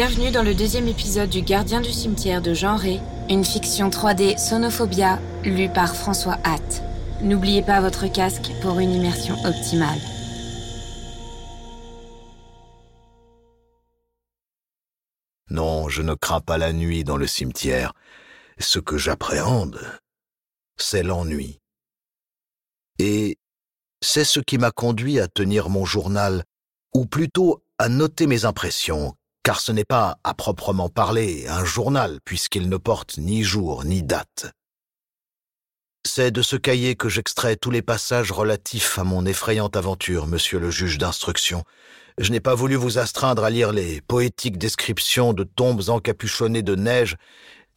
Bienvenue dans le deuxième épisode du Gardien du cimetière de Jean Ré, une fiction 3D Sonophobia lue par François Hatt. N'oubliez pas votre casque pour une immersion optimale. Non, je ne crains pas la nuit dans le cimetière. Ce que j'appréhende, c'est l'ennui. Et c'est ce qui m'a conduit à tenir mon journal, ou plutôt à noter mes impressions, car ce n'est pas, à proprement parler, un journal, puisqu'il ne porte ni jour ni date. C'est de ce cahier que j'extrais tous les passages relatifs à mon effrayante aventure, monsieur le juge d'instruction. Je n'ai pas voulu vous astreindre à lire les poétiques descriptions de tombes encapuchonnées de neige,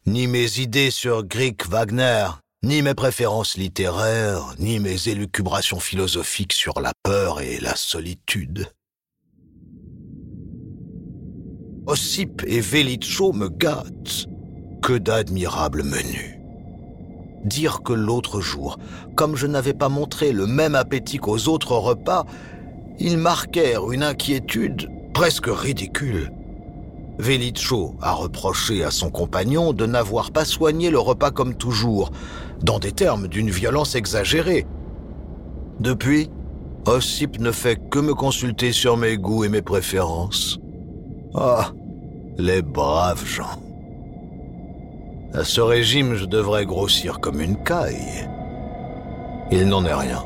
ni mes idées sur Grieg Wagner, ni mes préférences littéraires, ni mes élucubrations philosophiques sur la peur et la solitude. Ossip et Velicho me gâtent. Que d'admirables menus. Dire que l'autre jour, comme je n'avais pas montré le même appétit qu'aux autres repas, ils marquèrent une inquiétude presque ridicule. Velicho a reproché à son compagnon de n'avoir pas soigné le repas comme toujours, dans des termes d'une violence exagérée. Depuis, Ossip ne fait que me consulter sur mes goûts et mes préférences. Ah, les braves gens. À ce régime, je devrais grossir comme une caille. Il n'en est rien.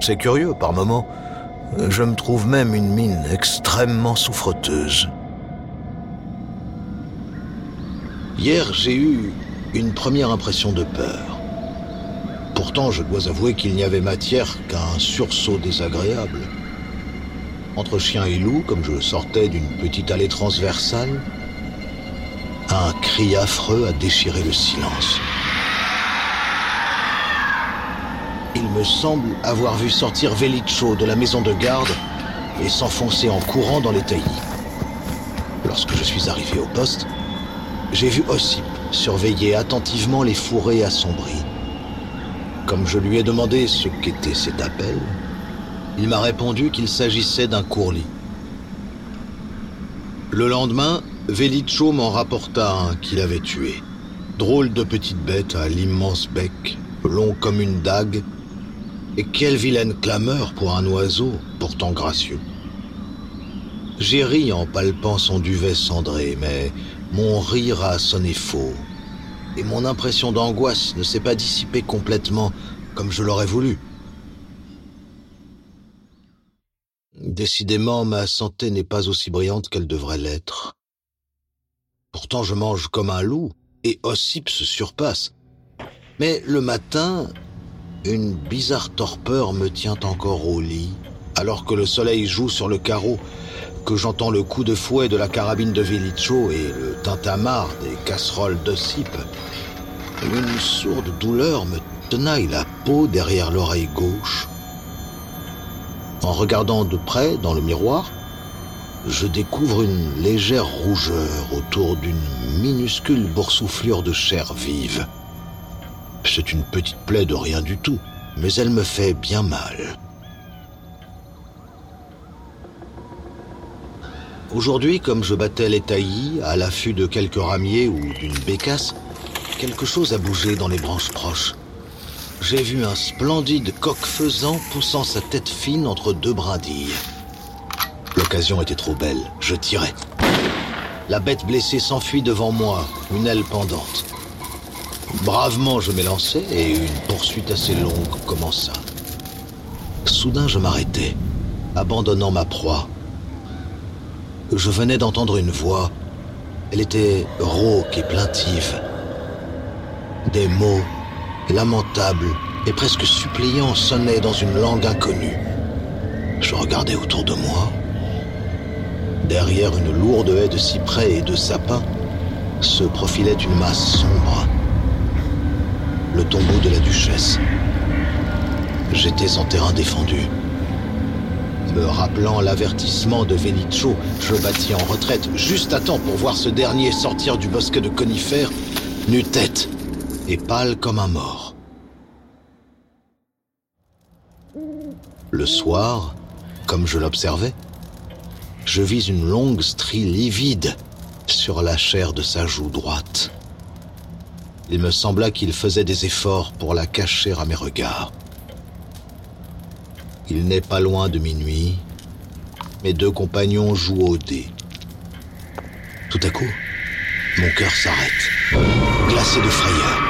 C'est curieux, par moments. Je me trouve même une mine extrêmement souffreteuse. Hier, j'ai eu une première impression de peur. Pourtant, je dois avouer qu'il n'y avait matière qu'à un sursaut désagréable. Entre chien et loup, comme je sortais d'une petite allée transversale, un cri affreux a déchiré le silence. Il me semble avoir vu sortir Velicho de la maison de garde et s'enfoncer en courant dans les taillis. Lorsque je suis arrivé au poste, j'ai vu Ossip surveiller attentivement les fourrés assombris. Comme je lui ai demandé ce qu'était cet appel, il m'a répondu qu'il s'agissait d'un courlis. Le lendemain, Velicho m'en rapporta un qu'il avait tué. Drôle de petite bête à l'immense bec, long comme une dague, et quelle vilaine clameur pour un oiseau, pourtant gracieux. J'ai ri en palpant son duvet cendré, mais mon rire a sonné faux, et mon impression d'angoisse ne s'est pas dissipée complètement comme je l'aurais voulu. Décidément, ma santé n'est pas aussi brillante qu'elle devrait l'être. Pourtant, je mange comme un loup, et Ossip se surpasse. Mais le matin, une bizarre torpeur me tient encore au lit, alors que le soleil joue sur le carreau que j'entends le coup de fouet de la carabine de Velicho et le tintamarre des casseroles d'Ossip, une sourde douleur me tenaille la peau derrière l'oreille gauche. En regardant de près dans le miroir, je découvre une légère rougeur autour d'une minuscule boursouflure de chair vive. C'est une petite plaie de rien du tout, mais elle me fait bien mal. Aujourd'hui, comme je battais les taillis, à l'affût de quelques ramiers ou d'une bécasse, quelque chose a bougé dans les branches proches. J'ai vu un splendide coq faisant poussant sa tête fine entre deux brindilles. L'occasion était trop belle, je tirais. La bête blessée s'enfuit devant moi, une aile pendante. Bravement, je m'élançai et une poursuite assez longue commença. Soudain, je m'arrêtai, abandonnant ma proie je venais d'entendre une voix. Elle était rauque et plaintive. Des mots lamentables et presque suppliants sonnaient dans une langue inconnue. Je regardais autour de moi. Derrière une lourde haie de cyprès et de sapins se profilait une masse sombre. Le tombeau de la duchesse. J'étais en terrain défendu. Me rappelant l'avertissement de Velicho, je battis en retraite juste à temps pour voir ce dernier sortir du bosquet de conifères, nu-tête et pâle comme un mort. Le soir, comme je l'observais, je vis une longue strie livide sur la chair de sa joue droite. Il me sembla qu'il faisait des efforts pour la cacher à mes regards. Il n'est pas loin de minuit. Mes deux compagnons jouent au dé. Tout à coup, mon cœur s'arrête, glacé de frayeur.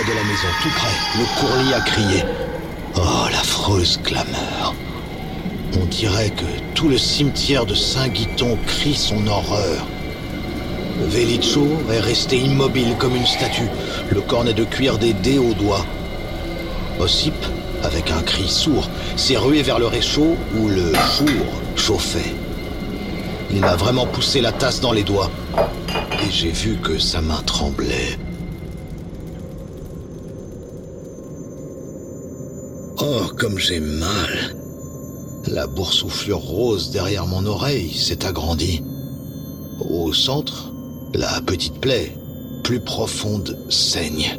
De la maison, tout près, le courlis a crié. Oh, l'affreuse clameur. On dirait que tout le cimetière de Saint-Guiton crie son horreur. Velicho est resté immobile comme une statue, le cornet de cuir des dés au doigt. Ossip, avec un cri sourd, s'est rué vers le réchaud où le four chauffait. Il m'a vraiment poussé la tasse dans les doigts, et j'ai vu que sa main tremblait. Comme j'ai mal. La boursouflure rose derrière mon oreille s'est agrandie. Au centre, la petite plaie, plus profonde, saigne.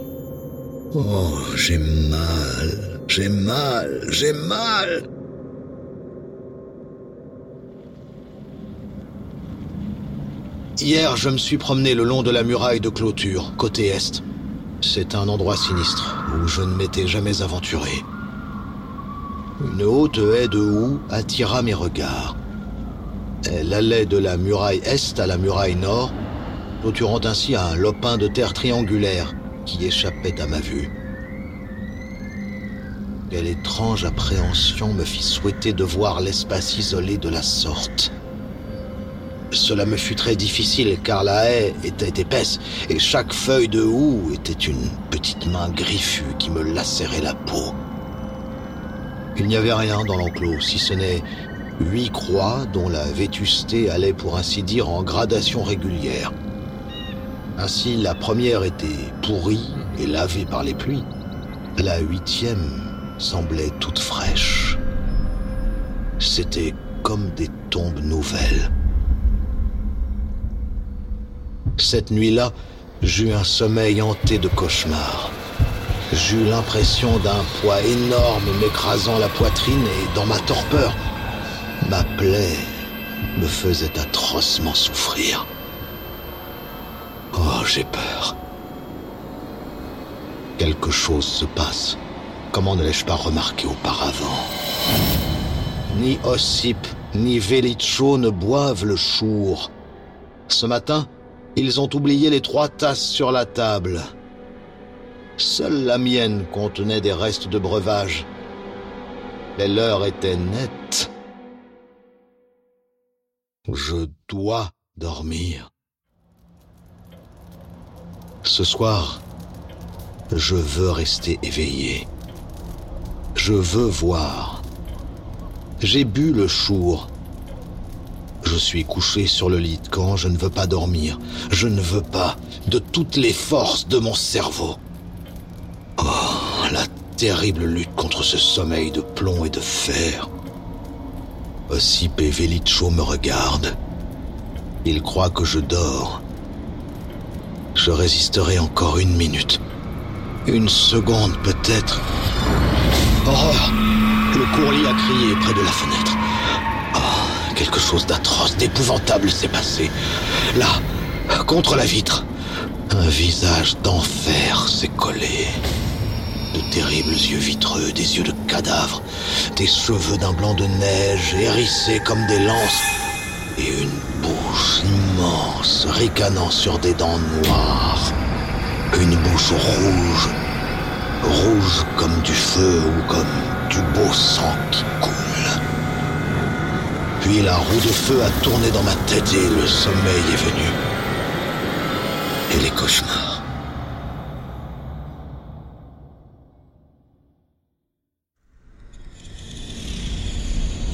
Oh, j'ai mal, j'ai mal, j'ai mal. Hier, je me suis promené le long de la muraille de clôture, côté est. C'est un endroit sinistre où je ne m'étais jamais aventuré. Une haute haie de houx attira mes regards. Elle allait de la muraille est à la muraille nord, clôturant ainsi un lopin de terre triangulaire qui échappait à ma vue. Quelle étrange appréhension me fit souhaiter de voir l'espace isolé de la sorte. Cela me fut très difficile car la haie était épaisse et chaque feuille de houx était une petite main griffue qui me lacérait la peau. Il n'y avait rien dans l'enclos, si ce n'est huit croix dont la vétusté allait pour ainsi dire en gradation régulière. Ainsi, la première était pourrie et lavée par les pluies. La huitième semblait toute fraîche. C'était comme des tombes nouvelles. Cette nuit-là, j'eus un sommeil hanté de cauchemars. J'eus l'impression d'un poids énorme m'écrasant la poitrine et dans ma torpeur, ma plaie me faisait atrocement souffrir. Oh, j'ai peur. Quelque chose se passe. Comment ne l'ai-je pas remarqué auparavant? Ni Ossip, ni Velicho ne boivent le chour. Ce matin, ils ont oublié les trois tasses sur la table. Seule la mienne contenait des restes de breuvage. Les leurs étaient nettes. Je dois dormir. Ce soir, je veux rester éveillé. Je veux voir. J'ai bu le chour. Je suis couché sur le lit camp, je ne veux pas dormir. Je ne veux pas, de toutes les forces de mon cerveau. Terrible lutte contre ce sommeil de plomb et de fer. Ossip et me regardent. Ils croient que je dors. Je résisterai encore une minute. Une seconde peut-être. Horreur Le courlis a crié près de la fenêtre. Oh, quelque chose d'atroce, d'épouvantable s'est passé. Là, contre la vitre, un visage d'enfer s'est collé. Terribles yeux vitreux, des yeux de cadavre, des cheveux d'un blanc de neige hérissés comme des lances, et une bouche immense ricanant sur des dents noires. Une bouche rouge, rouge comme du feu ou comme du beau sang qui coule. Puis la roue de feu a tourné dans ma tête et le sommeil est venu. Et les cauchemars.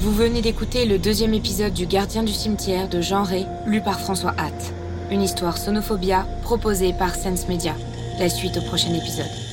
Vous venez d'écouter le deuxième épisode du Gardien du cimetière de Jean Ray, lu par François Hatt. Une histoire sonophobia proposée par Sense Media. La suite au prochain épisode.